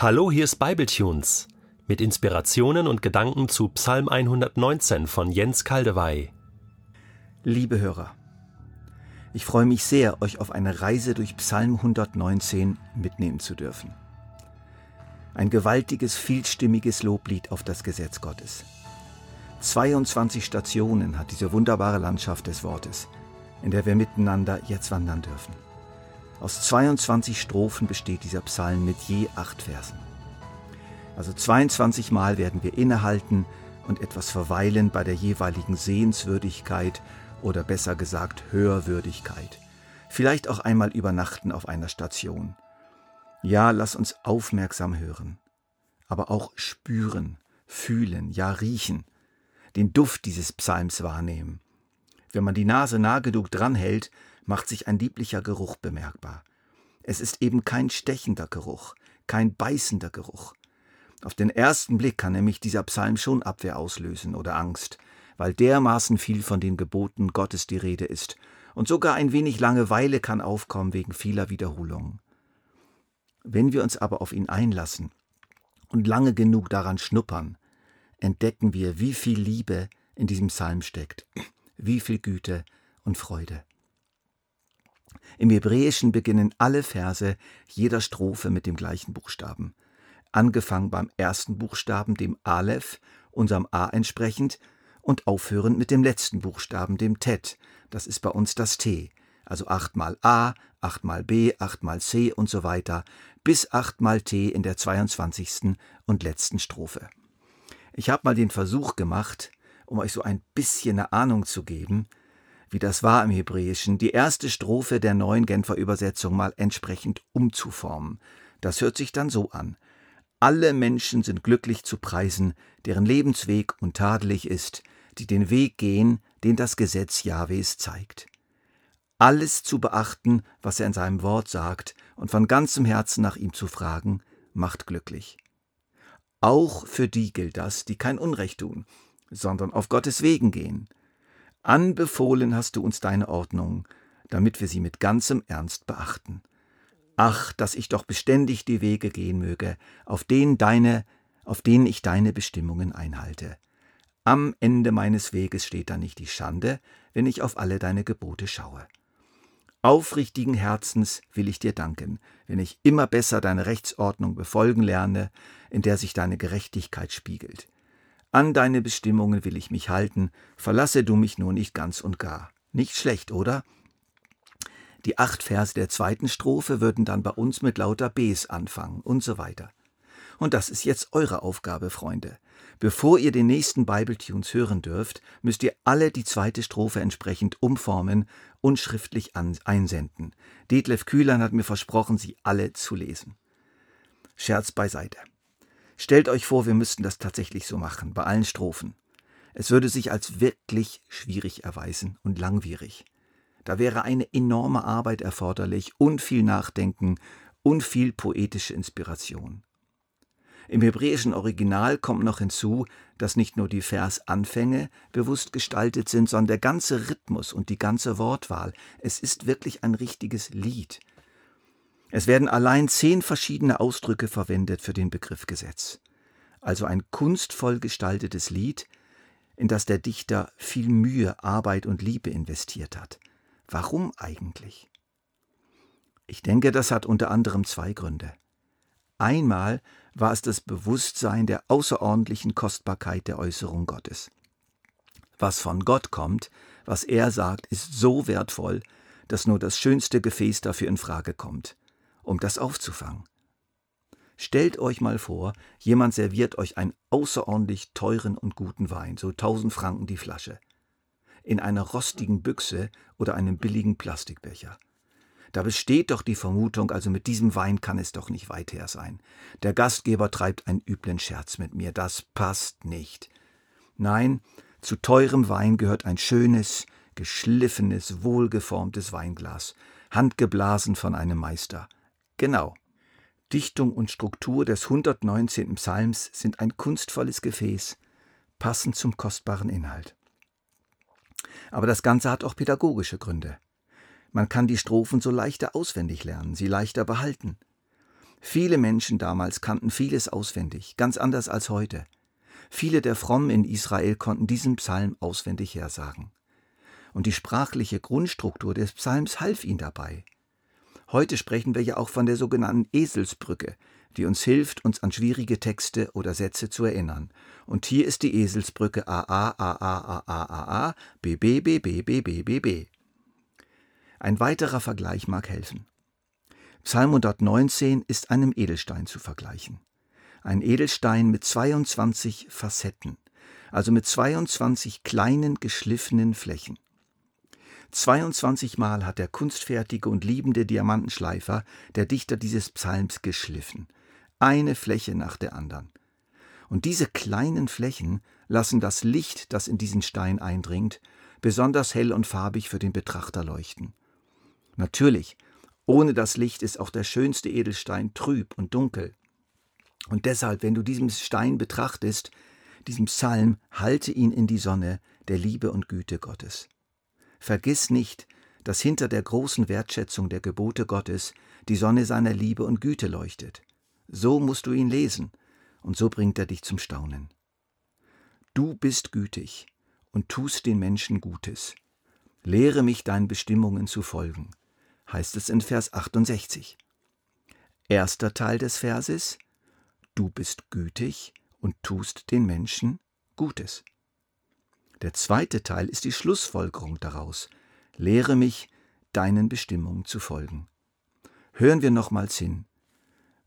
Hallo, hier ist Bibletunes mit Inspirationen und Gedanken zu Psalm 119 von Jens Kaldewey. Liebe Hörer, ich freue mich sehr, euch auf eine Reise durch Psalm 119 mitnehmen zu dürfen. Ein gewaltiges, vielstimmiges Loblied auf das Gesetz Gottes. 22 Stationen hat diese wunderbare Landschaft des Wortes, in der wir miteinander jetzt wandern dürfen. Aus 22 Strophen besteht dieser Psalm mit je acht Versen. Also 22 Mal werden wir innehalten und etwas verweilen bei der jeweiligen Sehenswürdigkeit oder besser gesagt Hörwürdigkeit. Vielleicht auch einmal übernachten auf einer Station. Ja, lass uns aufmerksam hören, aber auch spüren, fühlen, ja riechen, den Duft dieses Psalms wahrnehmen. Wenn man die Nase nah genug dranhält, macht sich ein lieblicher Geruch bemerkbar. Es ist eben kein stechender Geruch, kein beißender Geruch. Auf den ersten Blick kann nämlich dieser Psalm schon Abwehr auslösen oder Angst, weil dermaßen viel von den Geboten Gottes die Rede ist, und sogar ein wenig Langeweile kann aufkommen wegen vieler Wiederholungen. Wenn wir uns aber auf ihn einlassen und lange genug daran schnuppern, entdecken wir, wie viel Liebe in diesem Psalm steckt, wie viel Güte und Freude. Im Hebräischen beginnen alle Verse jeder Strophe mit dem gleichen Buchstaben. Angefangen beim ersten Buchstaben, dem Aleph, unserem A entsprechend, und aufhörend mit dem letzten Buchstaben, dem Tet. Das ist bei uns das T. Also achtmal A, achtmal B, achtmal C und so weiter, bis achtmal T in der 22. und letzten Strophe. Ich habe mal den Versuch gemacht, um euch so ein bisschen eine Ahnung zu geben, wie das war im Hebräischen, die erste Strophe der neuen Genfer Übersetzung mal entsprechend umzuformen. Das hört sich dann so an. Alle Menschen sind glücklich zu preisen, deren Lebensweg untadelig ist, die den Weg gehen, den das Gesetz Jahwes zeigt. Alles zu beachten, was er in seinem Wort sagt, und von ganzem Herzen nach ihm zu fragen, macht glücklich. Auch für die gilt das, die kein Unrecht tun, sondern auf Gottes Wegen gehen, Anbefohlen hast du uns deine Ordnung, damit wir sie mit ganzem Ernst beachten. Ach, dass ich doch beständig die Wege gehen möge, auf denen deine, auf denen ich deine Bestimmungen einhalte. Am Ende meines Weges steht da nicht die Schande, wenn ich auf alle deine Gebote schaue. Aufrichtigen Herzens will ich dir danken, wenn ich immer besser deine Rechtsordnung befolgen lerne, in der sich deine Gerechtigkeit spiegelt. An deine Bestimmungen will ich mich halten, verlasse du mich nur nicht ganz und gar. Nicht schlecht, oder? Die acht Verse der zweiten Strophe würden dann bei uns mit lauter Bs anfangen und so weiter. Und das ist jetzt eure Aufgabe, Freunde. Bevor ihr den nächsten Bibletunes hören dürft, müsst ihr alle die zweite Strophe entsprechend umformen und schriftlich einsenden. Detlef Kühlern hat mir versprochen, sie alle zu lesen. Scherz beiseite. Stellt euch vor, wir müssten das tatsächlich so machen, bei allen Strophen. Es würde sich als wirklich schwierig erweisen und langwierig. Da wäre eine enorme Arbeit erforderlich und viel Nachdenken und viel poetische Inspiration. Im hebräischen Original kommt noch hinzu, dass nicht nur die Versanfänge bewusst gestaltet sind, sondern der ganze Rhythmus und die ganze Wortwahl. Es ist wirklich ein richtiges Lied. Es werden allein zehn verschiedene Ausdrücke verwendet für den Begriff Gesetz. Also ein kunstvoll gestaltetes Lied, in das der Dichter viel Mühe, Arbeit und Liebe investiert hat. Warum eigentlich? Ich denke, das hat unter anderem zwei Gründe. Einmal war es das Bewusstsein der außerordentlichen Kostbarkeit der Äußerung Gottes. Was von Gott kommt, was er sagt, ist so wertvoll, dass nur das schönste Gefäß dafür in Frage kommt um das aufzufangen. Stellt euch mal vor, jemand serviert euch einen außerordentlich teuren und guten Wein, so tausend Franken die Flasche, in einer rostigen Büchse oder einem billigen Plastikbecher. Da besteht doch die Vermutung, also mit diesem Wein kann es doch nicht weit her sein. Der Gastgeber treibt einen üblen Scherz mit mir, das passt nicht. Nein, zu teurem Wein gehört ein schönes, geschliffenes, wohlgeformtes Weinglas, handgeblasen von einem Meister. Genau. Dichtung und Struktur des 119. Psalms sind ein kunstvolles Gefäß, passend zum kostbaren Inhalt. Aber das Ganze hat auch pädagogische Gründe. Man kann die Strophen so leichter auswendig lernen, sie leichter behalten. Viele Menschen damals kannten vieles auswendig, ganz anders als heute. Viele der Frommen in Israel konnten diesen Psalm auswendig hersagen. Und die sprachliche Grundstruktur des Psalms half ihnen dabei. Heute sprechen wir ja auch von der sogenannten Eselsbrücke, die uns hilft, uns an schwierige Texte oder Sätze zu erinnern. Und hier ist die Eselsbrücke AA, AA, AA, AA, BB, BB, BB, BB. Ein weiterer Vergleich mag helfen. Psalm 119 ist einem Edelstein zu vergleichen. Ein Edelstein mit 22 Facetten, also mit 22 kleinen geschliffenen Flächen. 22 Mal hat der kunstfertige und liebende Diamantenschleifer, der Dichter dieses Psalms, geschliffen. Eine Fläche nach der anderen. Und diese kleinen Flächen lassen das Licht, das in diesen Stein eindringt, besonders hell und farbig für den Betrachter leuchten. Natürlich, ohne das Licht ist auch der schönste Edelstein trüb und dunkel. Und deshalb, wenn du diesen Stein betrachtest, diesen Psalm, halte ihn in die Sonne der Liebe und Güte Gottes. Vergiss nicht, dass hinter der großen Wertschätzung der Gebote Gottes die Sonne seiner Liebe und Güte leuchtet. So musst du ihn lesen, und so bringt er dich zum Staunen. Du bist gütig und tust den Menschen Gutes. Lehre mich deinen Bestimmungen zu folgen heißt es in Vers 68. Erster Teil des Verses Du bist gütig und tust den Menschen Gutes. Der zweite Teil ist die Schlussfolgerung daraus. Lehre mich, deinen Bestimmungen zu folgen. Hören wir nochmals hin.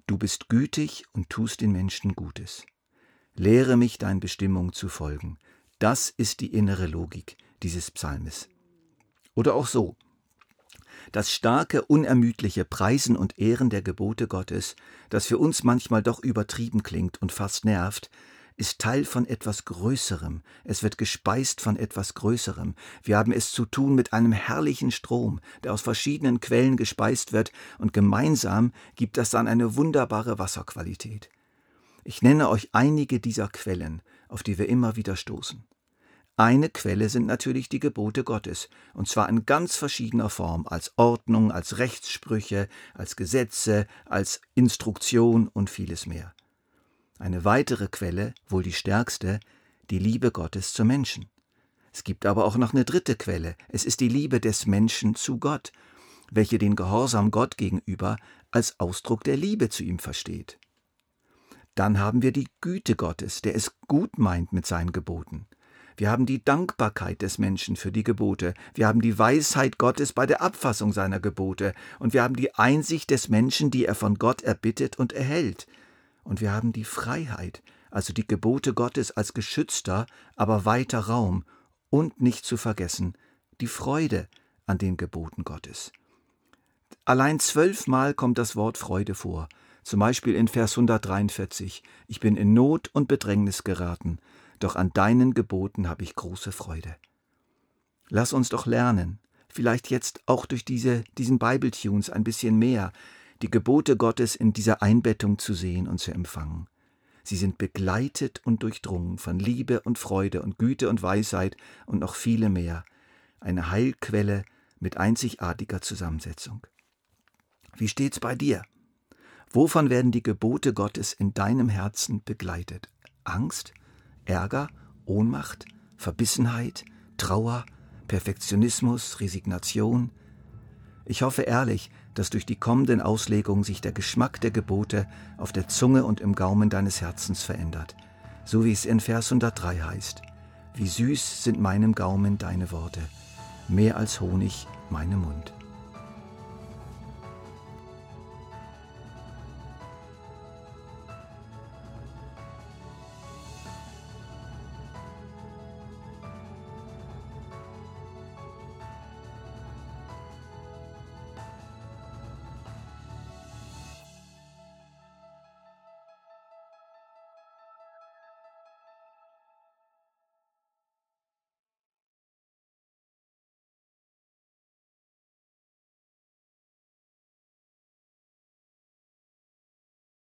Du bist gütig und tust den Menschen Gutes. Lehre mich, deinen Bestimmungen zu folgen. Das ist die innere Logik dieses Psalmes. Oder auch so. Das starke, unermüdliche Preisen und Ehren der Gebote Gottes, das für uns manchmal doch übertrieben klingt und fast nervt, ist Teil von etwas Größerem, es wird gespeist von etwas Größerem. Wir haben es zu tun mit einem herrlichen Strom, der aus verschiedenen Quellen gespeist wird, und gemeinsam gibt das dann eine wunderbare Wasserqualität. Ich nenne euch einige dieser Quellen, auf die wir immer wieder stoßen. Eine Quelle sind natürlich die Gebote Gottes, und zwar in ganz verschiedener Form, als Ordnung, als Rechtssprüche, als Gesetze, als Instruktion und vieles mehr. Eine weitere Quelle, wohl die stärkste, die Liebe Gottes zum Menschen. Es gibt aber auch noch eine dritte Quelle, es ist die Liebe des Menschen zu Gott, welche den Gehorsam Gott gegenüber als Ausdruck der Liebe zu ihm versteht. Dann haben wir die Güte Gottes, der es gut meint mit seinen Geboten. Wir haben die Dankbarkeit des Menschen für die Gebote. Wir haben die Weisheit Gottes bei der Abfassung seiner Gebote. Und wir haben die Einsicht des Menschen, die er von Gott erbittet und erhält. Und wir haben die Freiheit, also die Gebote Gottes als geschützter, aber weiter Raum. Und nicht zu vergessen, die Freude an den Geboten Gottes. Allein zwölfmal kommt das Wort Freude vor. Zum Beispiel in Vers 143. Ich bin in Not und Bedrängnis geraten doch an deinen Geboten habe ich große Freude. Lass uns doch lernen, vielleicht jetzt auch durch diese, diesen Bible-Tunes ein bisschen mehr, die Gebote Gottes in dieser Einbettung zu sehen und zu empfangen. Sie sind begleitet und durchdrungen von Liebe und Freude und Güte und Weisheit und noch viele mehr. Eine Heilquelle mit einzigartiger Zusammensetzung. Wie steht's bei dir? Wovon werden die Gebote Gottes in deinem Herzen begleitet? Angst? Ärger, Ohnmacht, Verbissenheit, Trauer, Perfektionismus, Resignation. Ich hoffe ehrlich, dass durch die kommenden Auslegungen sich der Geschmack der Gebote auf der Zunge und im Gaumen deines Herzens verändert, so wie es in Vers 103 heißt. Wie süß sind meinem Gaumen deine Worte, mehr als Honig meinem Mund.